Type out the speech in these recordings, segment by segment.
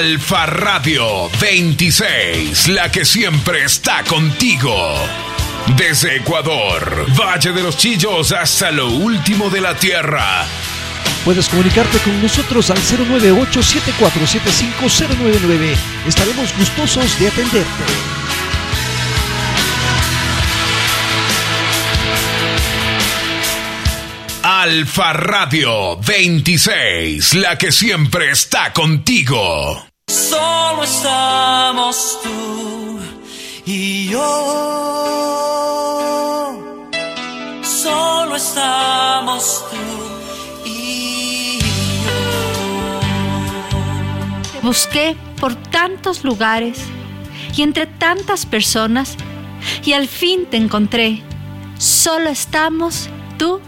Alfa Radio 26, la que siempre está contigo. Desde Ecuador, Valle de los Chillos hasta lo último de la Tierra. Puedes comunicarte con nosotros al 098-7475-099. Estaremos gustosos de atenderte. Alfa Radio 26, la que siempre está contigo. Solo estamos tú y yo. Solo estamos tú y yo. busqué por tantos lugares y entre tantas personas y al fin te encontré. Solo estamos tú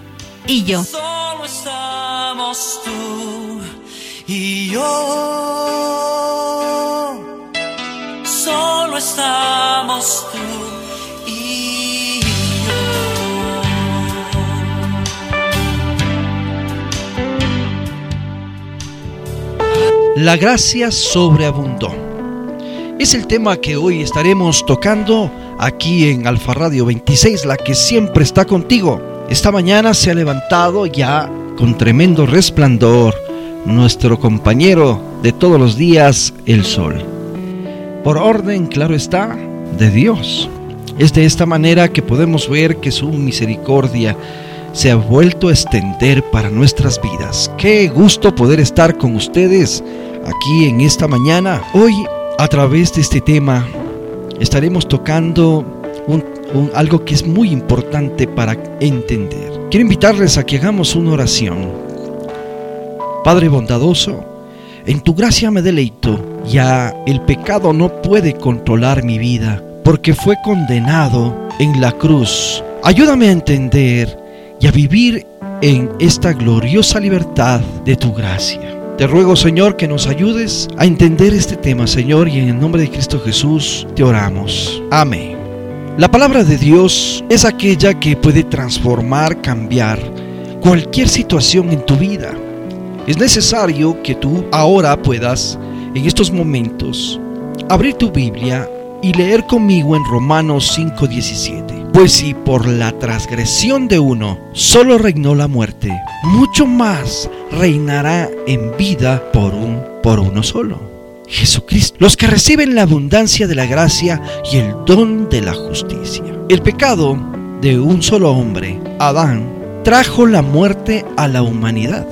y yo. Solo estamos tú y yo. Solo estamos tú y yo. La gracia sobreabundó. Es el tema que hoy estaremos tocando aquí en Alfa Radio 26, la que siempre está contigo. Esta mañana se ha levantado ya con tremendo resplandor nuestro compañero de todos los días, el sol. Por orden, claro está, de Dios. Es de esta manera que podemos ver que su misericordia se ha vuelto a extender para nuestras vidas. Qué gusto poder estar con ustedes aquí en esta mañana. Hoy, a través de este tema, estaremos tocando un algo que es muy importante para entender. Quiero invitarles a que hagamos una oración. Padre bondadoso, en tu gracia me deleito, ya el pecado no puede controlar mi vida, porque fue condenado en la cruz. Ayúdame a entender y a vivir en esta gloriosa libertad de tu gracia. Te ruego, Señor, que nos ayudes a entender este tema, Señor, y en el nombre de Cristo Jesús te oramos. Amén. La palabra de Dios es aquella que puede transformar, cambiar cualquier situación en tu vida. Es necesario que tú ahora puedas, en estos momentos, abrir tu Biblia y leer conmigo en Romanos 5:17. Pues si por la transgresión de uno solo reinó la muerte, mucho más reinará en vida por un por uno solo. Jesucristo, los que reciben la abundancia de la gracia y el don de la justicia. El pecado de un solo hombre, Adán, trajo la muerte a la humanidad.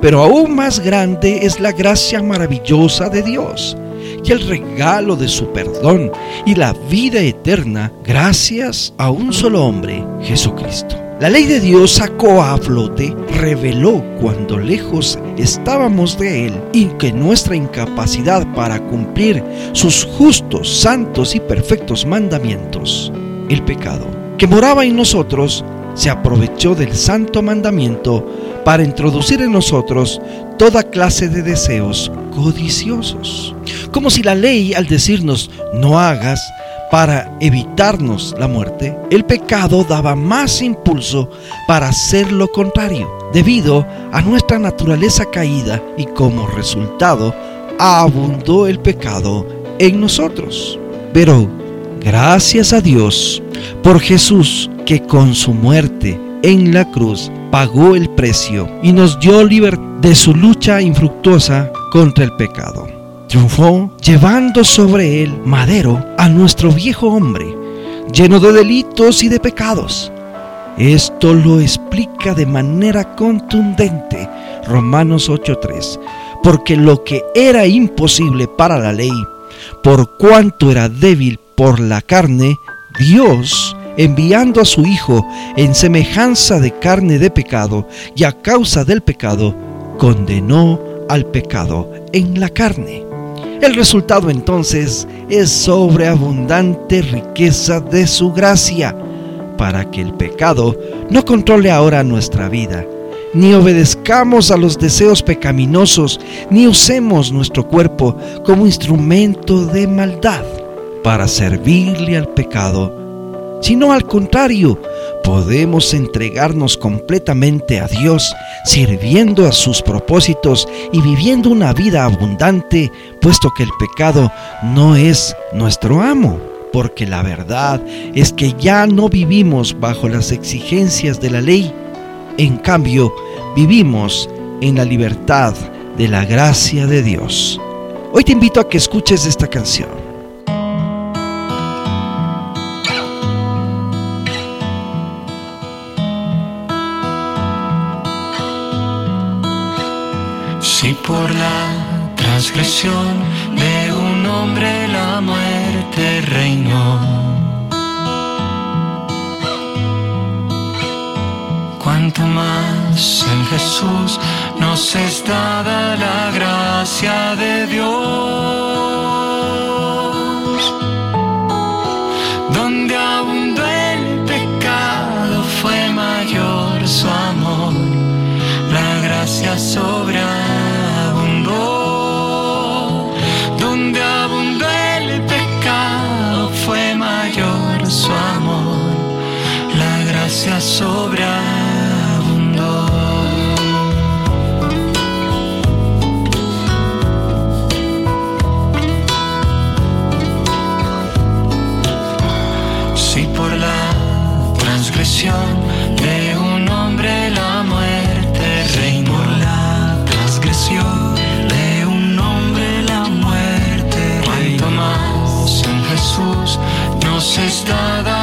Pero aún más grande es la gracia maravillosa de Dios y el regalo de su perdón y la vida eterna gracias a un solo hombre, Jesucristo. La ley de Dios sacó a flote, reveló cuando lejos estábamos de Él y que nuestra incapacidad para cumplir sus justos, santos y perfectos mandamientos, el pecado, que moraba en nosotros, se aprovechó del santo mandamiento para introducir en nosotros toda clase de deseos codiciosos. Como si la ley al decirnos no hagas, para evitarnos la muerte, el pecado daba más impulso para hacer lo contrario, debido a nuestra naturaleza caída y como resultado abundó el pecado en nosotros. Pero gracias a Dios por Jesús que con su muerte en la cruz pagó el precio y nos dio libertad de su lucha infructuosa contra el pecado triunfó llevando sobre él madero a nuestro viejo hombre, lleno de delitos y de pecados. Esto lo explica de manera contundente Romanos 8:3, porque lo que era imposible para la ley, por cuanto era débil por la carne, Dios, enviando a su Hijo en semejanza de carne de pecado y a causa del pecado, condenó al pecado en la carne. El resultado entonces es sobreabundante riqueza de su gracia, para que el pecado no controle ahora nuestra vida, ni obedezcamos a los deseos pecaminosos, ni usemos nuestro cuerpo como instrumento de maldad para servirle al pecado, sino al contrario, podemos entregarnos completamente a Dios, sirviendo a sus propósitos y viviendo una vida abundante, puesto que el pecado no es nuestro amo, porque la verdad es que ya no vivimos bajo las exigencias de la ley, en cambio, vivimos en la libertad de la gracia de Dios. Hoy te invito a que escuches esta canción. Si por la transgresión de un hombre la muerte reinó, cuanto más en Jesús nos es dada la gracia de Dios. Por la transgresión de un hombre la muerte reinó, por la transgresión de un hombre la muerte. Reinó, cuanto más en Jesús nos está dada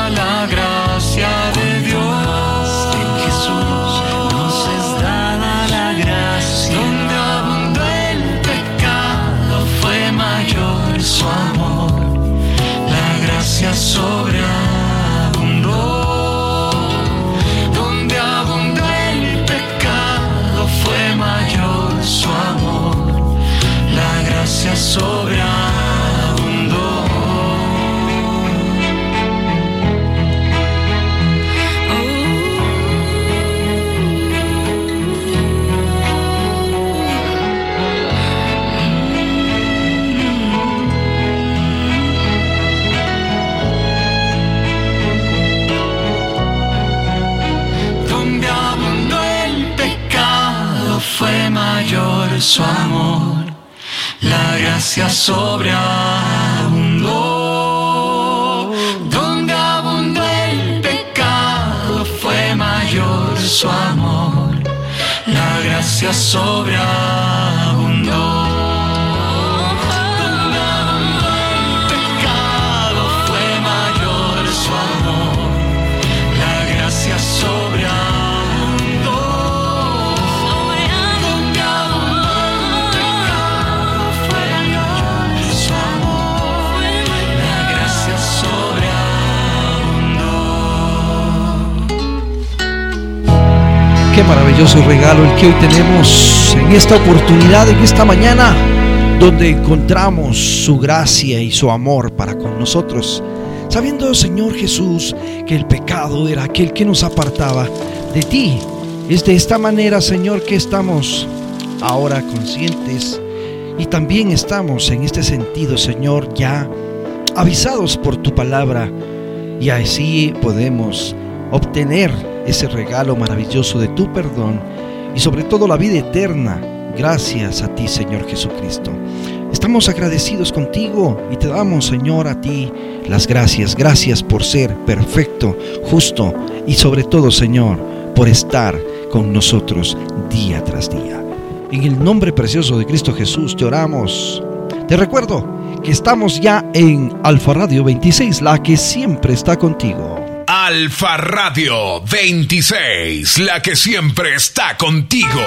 su amor, la gracia sobreabundó. Donde abundó el pecado fue mayor su amor, la gracia sobreabundó. Qué maravilloso regalo el que hoy tenemos en esta oportunidad, en esta mañana, donde encontramos su gracia y su amor para con nosotros. Sabiendo, Señor Jesús, que el pecado era aquel que nos apartaba de ti. Es de esta manera, Señor, que estamos ahora conscientes y también estamos en este sentido, Señor, ya avisados por tu palabra y así podemos obtener ese regalo maravilloso de tu perdón y sobre todo la vida eterna. Gracias a ti, Señor Jesucristo. Estamos agradecidos contigo y te damos, Señor, a ti las gracias. Gracias por ser perfecto, justo y sobre todo, Señor, por estar con nosotros día tras día. En el nombre precioso de Cristo Jesús te oramos. Te recuerdo que estamos ya en Alfa Radio 26, la que siempre está contigo. Alfa Radio 26, la que siempre está contigo.